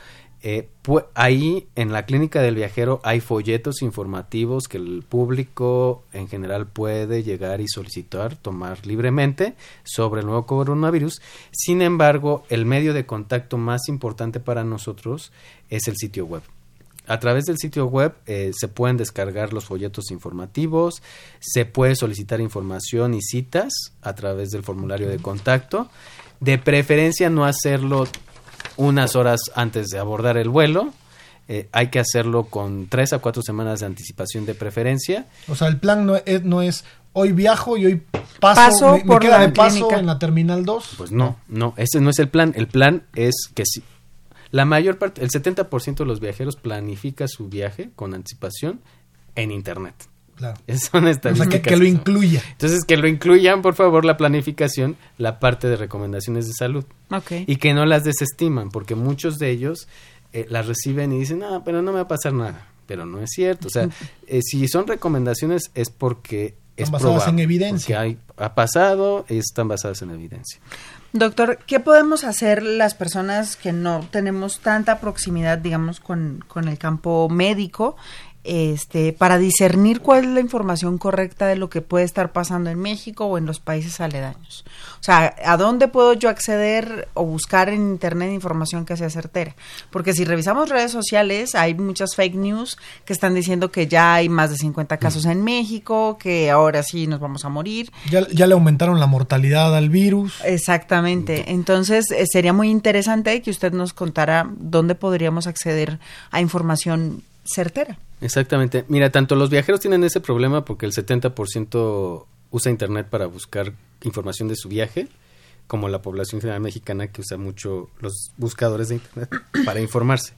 Eh, ahí en la clínica del viajero hay folletos informativos que el público en general puede llegar y solicitar, tomar libremente sobre el nuevo coronavirus. Sin embargo, el medio de contacto más importante para nosotros es el sitio web. A través del sitio web eh, se pueden descargar los folletos informativos, se puede solicitar información y citas a través del formulario de contacto. De preferencia no hacerlo unas horas antes de abordar el vuelo. Eh, hay que hacerlo con tres a cuatro semanas de anticipación de preferencia. O sea, el plan no es, no es hoy viajo y hoy paso, me, por de paso en la terminal 2. Pues no, no, ese no es el plan. El plan es que si la mayor parte, el 70% de los viajeros planifica su viaje con anticipación en internet. Claro. Son estadísticas. que, lo incluya. Entonces, que lo incluyan, por favor, la planificación, la parte de recomendaciones de salud. Okay. Y que no las desestiman, porque muchos de ellos eh, las reciben y dicen, no, pero no me va a pasar nada. Pero no es cierto. O sea, eh, si son recomendaciones es porque están basadas en evidencia. Porque ha pasado y están basadas en evidencia. Doctor, ¿qué podemos hacer las personas que no tenemos tanta proximidad, digamos, con, con el campo médico este, para discernir cuál es la información correcta de lo que puede estar pasando en México o en los países aledaños. O sea, ¿a dónde puedo yo acceder o buscar en Internet información que sea certera? Porque si revisamos redes sociales, hay muchas fake news que están diciendo que ya hay más de 50 casos en México, que ahora sí nos vamos a morir. Ya, ya le aumentaron la mortalidad al virus. Exactamente. Entonces, eh, sería muy interesante que usted nos contara dónde podríamos acceder a información certera. Exactamente. Mira, tanto los viajeros tienen ese problema porque el 70% usa Internet para buscar información de su viaje, como la población general mexicana que usa mucho los buscadores de Internet para informarse.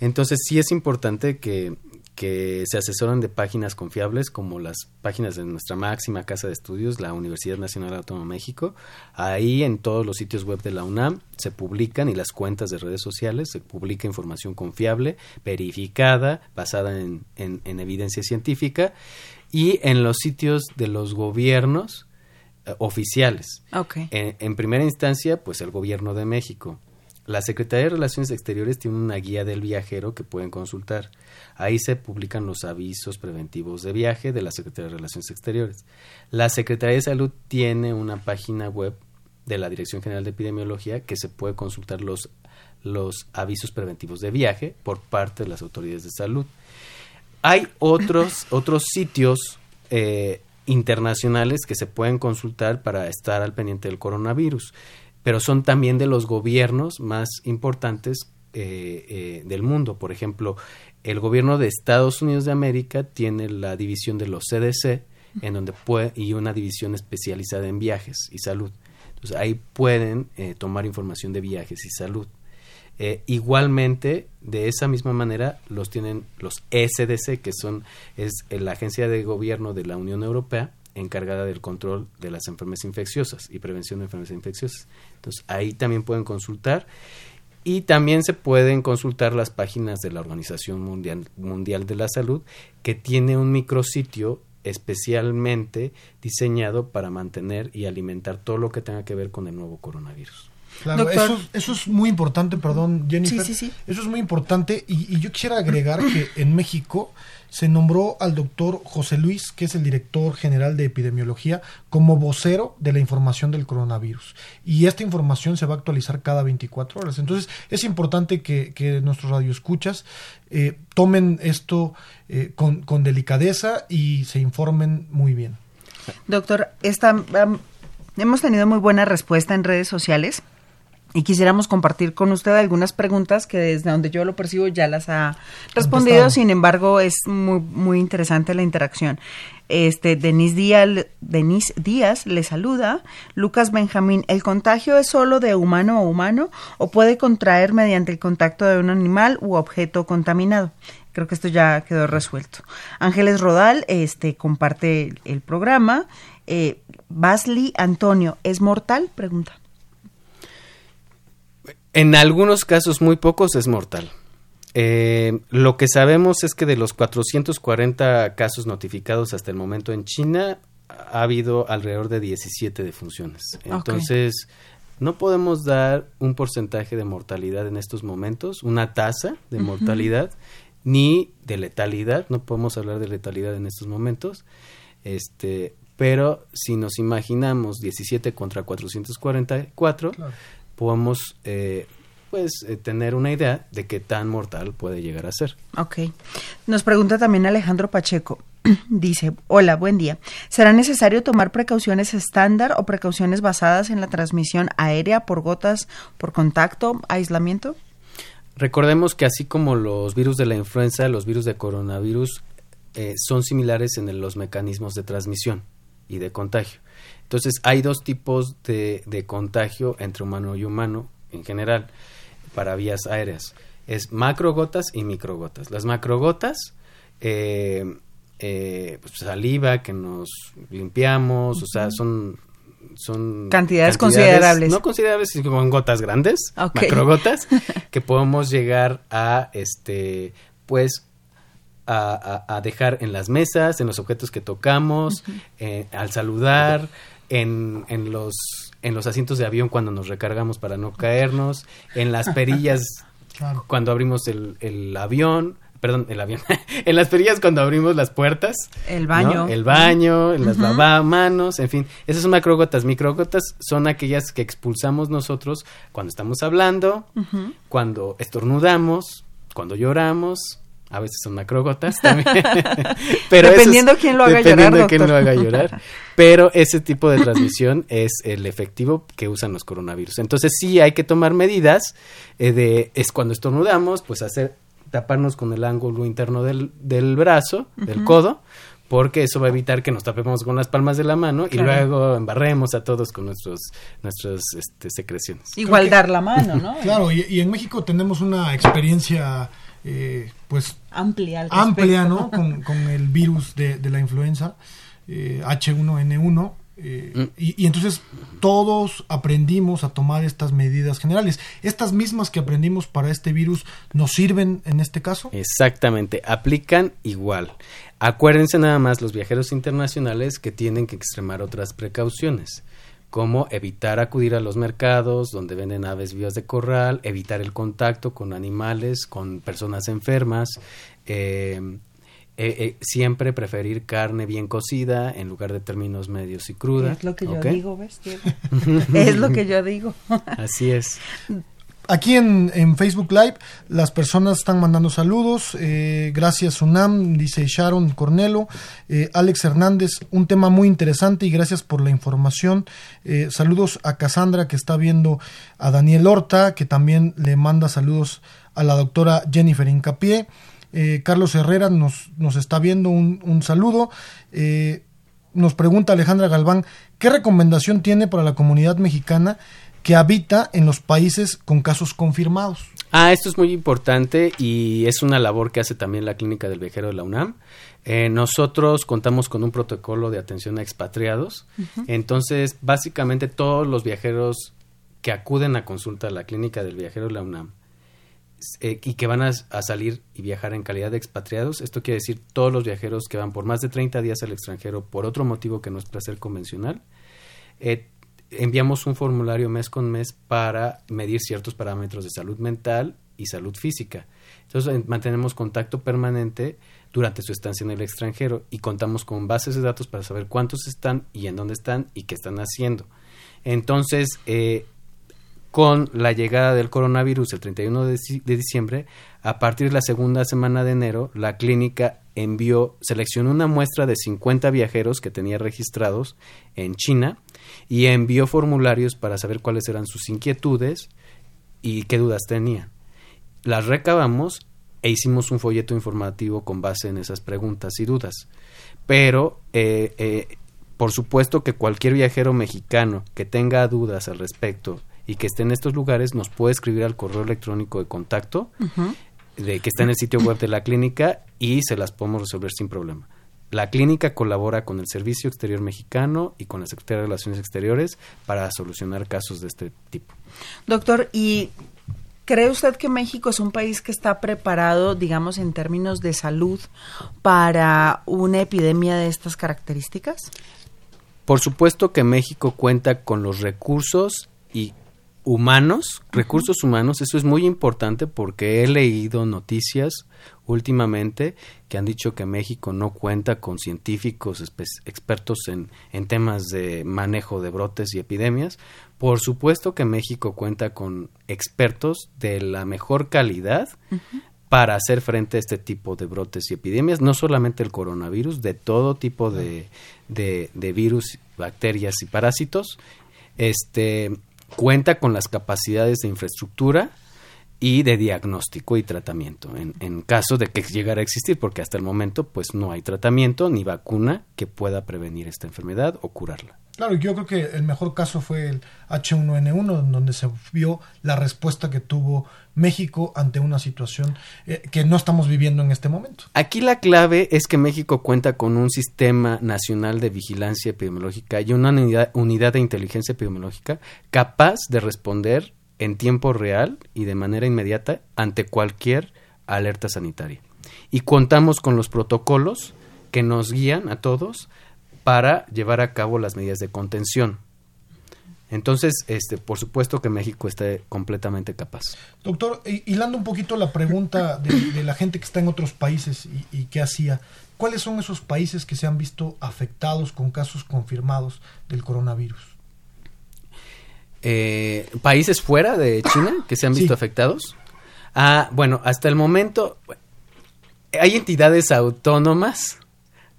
Entonces sí es importante que que se asesoran de páginas confiables como las páginas de nuestra máxima casa de estudios, la Universidad Nacional Autónoma de México. Ahí en todos los sitios web de la UNAM se publican y las cuentas de redes sociales se publica información confiable, verificada, basada en, en, evidencia científica y en los sitios de los gobiernos eh, oficiales. en primera instancia, pues el gobierno de México la Secretaría de Relaciones Exteriores tiene una guía del viajero que pueden consultar. Ahí se publican los avisos preventivos de viaje de la Secretaría de Relaciones Exteriores. La Secretaría de Salud tiene una página web de la Dirección General de Epidemiología que se puede consultar los, los avisos preventivos de viaje por parte de las autoridades de salud. Hay otros, otros sitios eh, internacionales que se pueden consultar para estar al pendiente del coronavirus pero son también de los gobiernos más importantes eh, eh, del mundo. Por ejemplo, el gobierno de Estados Unidos de América tiene la división de los CDC, en donde puede, y una división especializada en viajes y salud. Entonces ahí pueden eh, tomar información de viajes y salud. Igualmente, de esa misma manera, los tienen los SDC, que son es la agencia de gobierno de la Unión Europea encargada del control de las enfermedades infecciosas y prevención de enfermedades infecciosas. Entonces, ahí también pueden consultar y también se pueden consultar las páginas de la Organización Mundial, Mundial de la Salud, que tiene un micrositio especialmente diseñado para mantener y alimentar todo lo que tenga que ver con el nuevo coronavirus. Claro, eso, eso, es muy importante, perdón, Jennifer. Sí, sí, sí. Eso es muy importante y, y, yo quisiera agregar que en México se nombró al doctor José Luis, que es el director general de epidemiología, como vocero de la información del coronavirus. Y esta información se va a actualizar cada 24 horas. Entonces es importante que, que nuestros radioescuchas eh, tomen esto eh, con, con, delicadeza y se informen muy bien. Doctor, esta, hemos tenido muy buena respuesta en redes sociales y quisiéramos compartir con usted algunas preguntas que desde donde yo lo percibo ya las ha respondido, sin embargo es muy, muy interesante la interacción. Este, Denis Díaz, Denis Díaz le saluda. Lucas Benjamín, ¿el contagio es solo de humano a humano o puede contraer mediante el contacto de un animal u objeto contaminado? Creo que esto ya quedó resuelto. Ángeles Rodal este, comparte el programa. Eh, Basli Antonio, ¿es mortal? Pregunta. En algunos casos muy pocos es mortal. Eh, lo que sabemos es que de los 440 casos notificados hasta el momento en China, ha habido alrededor de 17 defunciones. Entonces, okay. no podemos dar un porcentaje de mortalidad en estos momentos, una tasa de mortalidad, uh -huh. ni de letalidad. No podemos hablar de letalidad en estos momentos. Este, pero si nos imaginamos 17 contra 444, claro podemos eh, pues eh, tener una idea de qué tan mortal puede llegar a ser. Ok. Nos pregunta también Alejandro Pacheco. Dice, hola, buen día. ¿Será necesario tomar precauciones estándar o precauciones basadas en la transmisión aérea por gotas, por contacto, aislamiento? Recordemos que así como los virus de la influenza, los virus de coronavirus eh, son similares en los mecanismos de transmisión y de contagio. Entonces, hay dos tipos de, de, contagio entre humano y humano en general para vías aéreas. Es macrogotas y microgotas. Las macrogotas, eh, eh, pues saliva que nos limpiamos, uh -huh. o sea, son son cantidades, cantidades, considerables. No considerables, sino con gotas grandes, okay. macrogotas, que podemos llegar a, este, pues, a, a, a, dejar en las mesas, en los objetos que tocamos, uh -huh. eh, al saludar, en, en, los, en los asientos de avión cuando nos recargamos para no caernos, en las perillas claro. cuando abrimos el, el avión, perdón, el avión, en las perillas cuando abrimos las puertas. El baño. ¿no? El baño, en las uh -huh. lavamanos, en fin. Esas son macrogotas. Microgotas son aquellas que expulsamos nosotros cuando estamos hablando, uh -huh. cuando estornudamos, cuando lloramos, a veces son macrogotas también. Pero dependiendo es, quién lo haga dependiendo llorar. de quién lo haga llorar. Pero ese tipo de transmisión es el efectivo que usan los coronavirus. Entonces sí hay que tomar medidas eh, de es cuando estornudamos, pues hacer taparnos con el ángulo interno del, del brazo, uh -huh. del codo, porque eso va a evitar que nos tapemos con las palmas de la mano claro. y luego embarremos a todos con nuestros nuestras este, secreciones. Igual que, dar la mano, ¿no? Claro, y, y en México tenemos una experiencia eh, pues amplia, amplia ¿no? con, con, el virus de, de la influenza eh, H1N1 eh, mm. y, y, entonces todos aprendimos a tomar estas medidas generales. ¿Estas mismas que aprendimos para este virus nos sirven en este caso? Exactamente, aplican igual. Acuérdense nada más los viajeros internacionales que tienen que extremar otras precauciones como evitar acudir a los mercados donde venden aves vivas de corral, evitar el contacto con animales, con personas enfermas, eh, eh, eh, siempre preferir carne bien cocida en lugar de términos medios y cruda. Es lo que yo ¿okay? digo, ¿ves? es lo que yo digo. Así es. Aquí en, en, Facebook Live las personas están mandando saludos. Eh, gracias UNAM, dice Sharon Cornelo. Eh, Alex Hernández, un tema muy interesante y gracias por la información. Eh, saludos a Cassandra que está viendo a Daniel Horta, que también le manda saludos a la doctora Jennifer Incapié. Carlos Herrera nos, nos está viendo un, un saludo. nos pregunta Alejandra Galván, ¿qué recomendación tiene para la comunidad mexicana que habita en los países con casos confirmados? Ah, esto es muy importante y es una labor que hace también la Clínica del Viajero de la UNAM. Eh, nosotros contamos con un protocolo de atención a expatriados. Entonces, básicamente todos los viajeros que acuden a consulta a la Clínica del Viajero de la UNAM eh, y que van a, salir y viajar en calidad de expatriados, esto quiere decir todos los viajeros que van por más de 30 días al extranjero por otro motivo que no es placer convencional, eh, enviamos un formulario mes con mes para medir ciertos parámetros de salud mental y salud física. Entonces mantenemos contacto permanente durante su estancia en el extranjero y contamos con bases de datos para saber cuántos están y en dónde están y qué están haciendo. Entonces, eh, con la llegada del coronavirus el 31 de, de, diciembre, a partir de la segunda semana de enero, la clínica envió, seleccionó una muestra de 50 viajeros que tenía registrados en China y envió formularios para saber cuáles eran sus inquietudes y qué dudas tenían. Las recabamos e hicimos un folleto informativo con base en esas preguntas y dudas. Pero, eh, eh, por supuesto que cualquier viajero mexicano que tenga dudas al respecto y que esté en estos lugares nos puede escribir al correo electrónico de contacto de que está en el sitio web de la clínica y se las podemos resolver sin problema. La clínica colabora con el Servicio Exterior Mexicano y con la Secretaría de Relaciones Exteriores para solucionar casos de este tipo. Doctor, ¿y cree usted que México es un país que está preparado, digamos, en términos de salud para una epidemia de estas características? Por supuesto que México cuenta con los recursos y humanos, recursos humanos, eso es muy importante porque he leído noticias últimamente que han dicho que México no cuenta con científicos expertos en, en, temas de manejo de brotes y epidemias. Por supuesto que México cuenta con expertos de la mejor calidad para hacer frente a este tipo de brotes y epidemias, no solamente el coronavirus, de todo tipo de, de, de virus, bacterias y parásitos. Este, cuenta con las capacidades de infraestructura y de diagnóstico y tratamiento en, caso de que llegara a existir, porque hasta el momento pues no hay tratamiento ni vacuna que pueda prevenir esta enfermedad o curarla. Claro, yo creo que el mejor caso fue el H1N1, donde se vio la respuesta que tuvo México ante una situación eh, que no estamos viviendo en este momento. Aquí la clave es que México cuenta con un sistema nacional de vigilancia epidemiológica y una unidad, unidad de inteligencia epidemiológica capaz de responder en tiempo real y de manera inmediata ante cualquier alerta sanitaria. Y contamos con los protocolos que nos guían a todos para llevar a cabo las medidas de contención. Entonces, este, por supuesto que México está completamente capaz. Doctor, hilando un poquito la pregunta de, la gente que está en otros países y, y qué hacía, ¿cuáles son esos países que se han visto afectados con casos confirmados del coronavirus? Eh, países fuera de China que se han visto afectados. Ah, bueno, hasta el momento hay entidades autónomas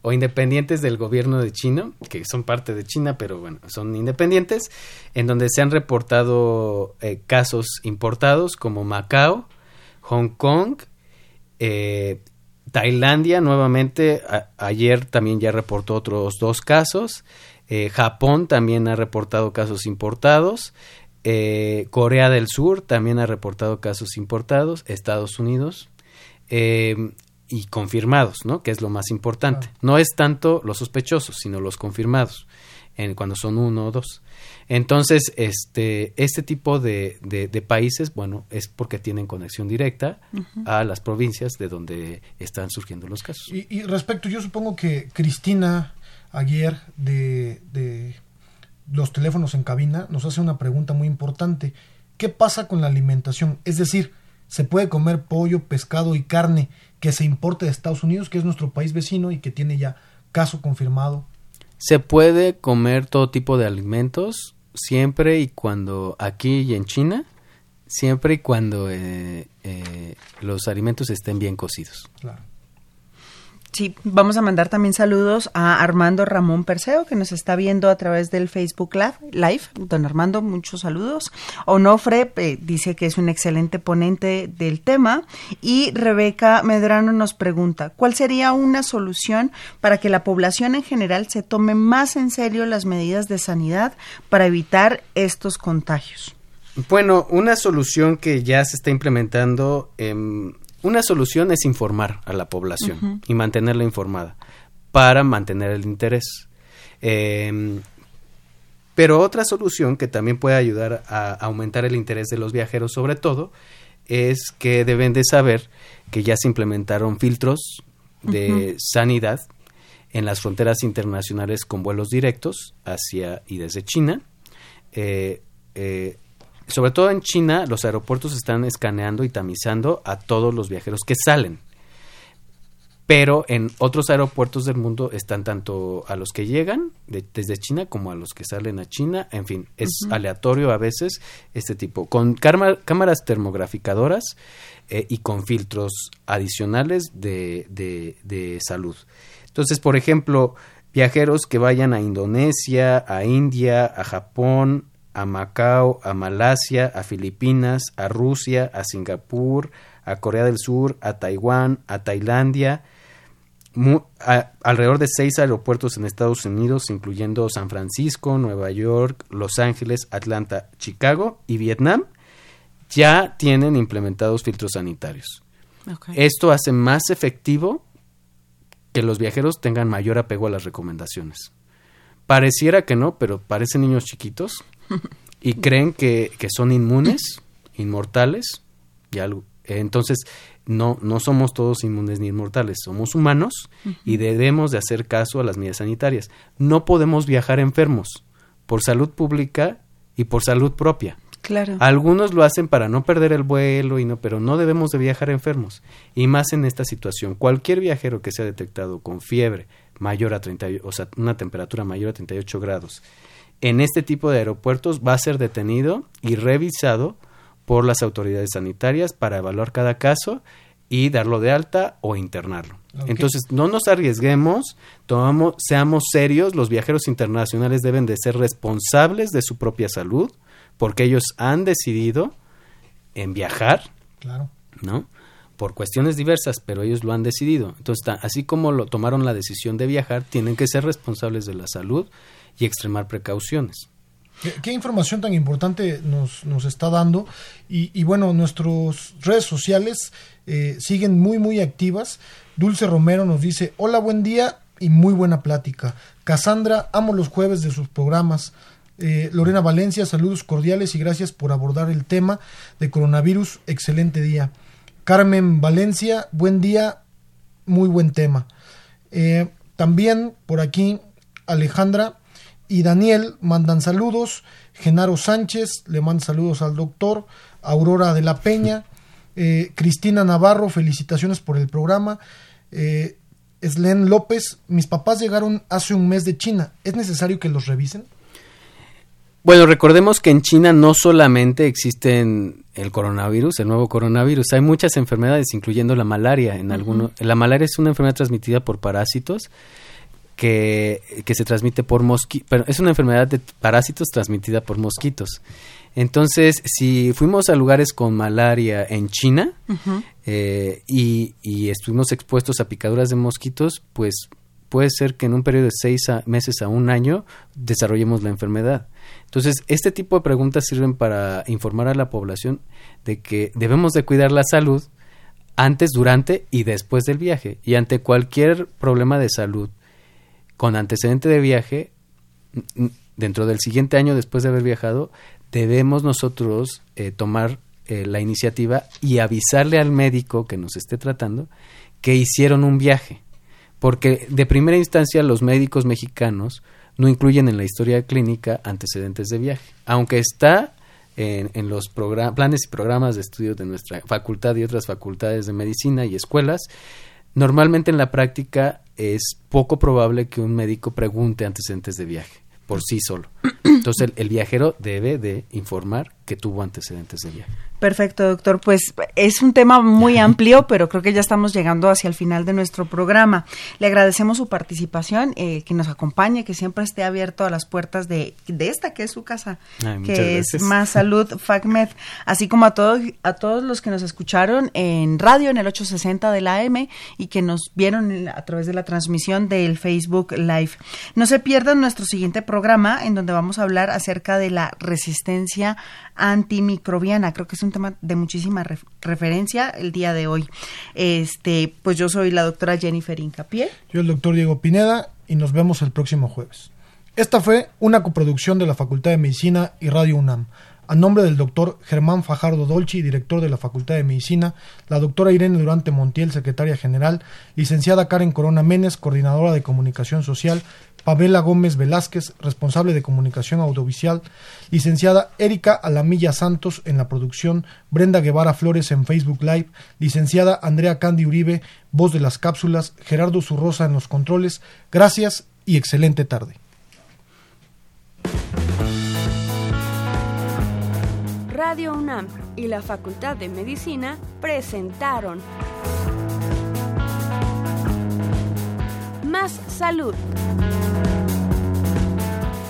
o independientes del gobierno de China, que son parte de China, pero bueno, son independientes, en donde se han reportado eh, casos importados como Macao, Hong Kong, eh, Tailandia nuevamente, ayer también ya reportó otros dos casos, eh, Japón también ha reportado casos importados, Corea del Sur también ha reportado casos importados, Estados Unidos, y confirmados, ¿no? Que es lo más importante. No es tanto los sospechosos, sino los confirmados, en, cuando son uno o dos. Entonces, este, este tipo de, de, países, bueno, es porque tienen conexión directa a las provincias de donde están surgiendo los casos. Y, y respecto, yo supongo que Cristina ayer de, de los teléfonos en cabina nos hace una pregunta muy importante. ¿Qué pasa con la alimentación? Es decir, ¿se puede comer pollo, pescado y carne que se importe de Estados Unidos, que es nuestro país vecino y que tiene ya caso confirmado. Se puede comer todo tipo de alimentos siempre y cuando aquí y en China, siempre y cuando eh, eh, los alimentos estén bien cocidos. Claro. Sí, vamos a mandar también saludos a Armando Ramón Perseo, que nos está viendo a través del Facebook Live. Don Armando, muchos saludos. Onofre eh, dice que es un excelente ponente del tema. Y Rebeca Medrano nos pregunta, ¿cuál sería una solución para que la población en general se tome más en serio las medidas de sanidad para evitar estos contagios? Bueno, una solución que ya se está implementando en una solución es informar a la población y mantenerla informada para mantener el interés. Em, pero otra solución que también puede ayudar a aumentar el interés de los viajeros, sobre todo, es que deben de saber que ya se implementaron filtros de sanidad en las fronteras internacionales con vuelos directos hacia y desde China. Eh, eh, sobre todo en China, los aeropuertos están escaneando y tamizando a todos los viajeros que salen. Pero en otros aeropuertos del mundo están tanto a los que llegan desde China como a los que salen a China. En fin, es aleatorio a veces este tipo. Con cámaras termograficadoras eh, y con filtros adicionales de, de salud. Entonces, por ejemplo, viajeros que vayan a Indonesia, a India, a Japón, a Macao, a Malasia, a Filipinas, a Rusia, a Singapur, a Corea del Sur, a Taiwán, a Tailandia, alrededor de seis aeropuertos en Estados Unidos, incluyendo San Francisco, Nueva York, Los Ángeles, Atlanta, Chicago y Vietnam, ya tienen implementados filtros sanitarios. Esto hace más efectivo que los viajeros tengan mayor apego a las recomendaciones. Pareciera que no, pero parecen niños chiquitos y creen que, son inmunes, inmortales, y algo. Entonces, no, no somos todos inmunes ni inmortales, somos humanos y debemos de hacer caso a las medidas sanitarias. No podemos viajar enfermos por salud pública y por salud propia. Claro. Algunos lo hacen para no perder el vuelo y no, pero no debemos de viajar enfermos. Y más en esta situación, cualquier viajero que sea detectado con fiebre mayor a 30, o sea, una temperatura mayor a 38 grados en este tipo de aeropuertos va a ser detenido y revisado por las autoridades sanitarias para evaluar cada caso y darlo de alta o internarlo. Entonces, no nos arriesguemos, tomamos, seamos serios, los viajeros internacionales deben de ser responsables de su propia salud, porque ellos han decidido en viajar, claro. ¿no? Por cuestiones diversas, pero ellos lo han decidido. Entonces, así como lo tomaron la decisión de viajar, tienen que ser responsables de la salud y extremar precauciones. ¿Qué, información tan importante nos, nos está dando? Y, bueno, nuestras redes sociales eh, siguen muy, muy activas. Dulce Romero nos dice, hola, buen día y muy buena plática. Cassandra, amo los jueves de sus programas. Eh, Lorena Valencia, saludos cordiales y gracias por abordar el tema de coronavirus. Excelente día. Carmen Valencia, buen día, muy buen tema. Eh, también por aquí Alejandra y Daniel mandan saludos, Genaro Sánchez le manda saludos al doctor, Aurora de la Peña, eh, Cristina Navarro, felicitaciones por el programa, eh, Eslen López, mis papás llegaron hace un mes de China, ¿es necesario que los revisen? Bueno, recordemos que en China no solamente existen el coronavirus, el nuevo coronavirus, hay muchas enfermedades, incluyendo la malaria. En alguno, la malaria es una enfermedad transmitida por parásitos que, se transmite por mosquitos, pero es una enfermedad de parásitos transmitida por mosquitos. Entonces, si fuimos a lugares con malaria en China eh, y, estuvimos expuestos a picaduras de mosquitos, pues puede ser que en un periodo de seis meses a un año desarrollemos la enfermedad. Entonces, este tipo de preguntas sirven para informar a la población de que debemos de cuidar la salud antes, durante y después del viaje. Y ante cualquier problema de salud, con antecedente de viaje, dentro del siguiente año después de haber viajado, debemos nosotros eh, tomar eh, la iniciativa y avisarle al médico que nos esté tratando que hicieron un viaje. Porque de primera instancia los médicos mexicanos no incluyen en la historia clínica antecedentes de viaje. Aunque está en, en los planes y programas de estudio de nuestra facultad y otras facultades de medicina y escuelas, Normalmente en la práctica es poco probable que un médico pregunte antecedentes de viaje por sí solo. Entonces el, viajero debe de informar que tuvo antecedentes de viaje. Perfecto, doctor. Pues es un tema muy amplio, pero creo que ya estamos llegando hacia el final de nuestro programa. Le agradecemos su participación, eh, que nos acompañe, que siempre esté abierto a las puertas de, de esta que es su casa, que es Más Salud FACMED, así como a todos a todos los que nos escucharon en radio en el 860 de la AM y que nos vieron a través de la transmisión del Facebook Live. No se pierdan nuestro siguiente programa en donde vamos a hablar acerca de la resistencia antimicrobiana. Creo que es un tema de muchísima referencia el día de hoy. Este, pues yo soy la doctora Jennifer Incapié. Yo el doctor Diego Pineda y nos vemos el próximo jueves. Esta fue una coproducción de la Facultad de Medicina y Radio UNAM. A nombre del doctor Germán Fajardo Dolci, director de la Facultad de Medicina, la doctora Irene Durante Montiel, secretaria general, licenciada Karen Corona Menes, coordinadora de comunicación social, Pamela Gómez Velázquez, responsable de comunicación audiovisual, licenciada Erika Alamilla Santos en la producción, Brenda Guevara Flores en Facebook Live, licenciada Andrea Candy Uribe, voz de las cápsulas, Gerardo Zurrosa en los controles. Gracias y excelente tarde. Radio UNAM y la Facultad de Medicina presentaron Más Salud.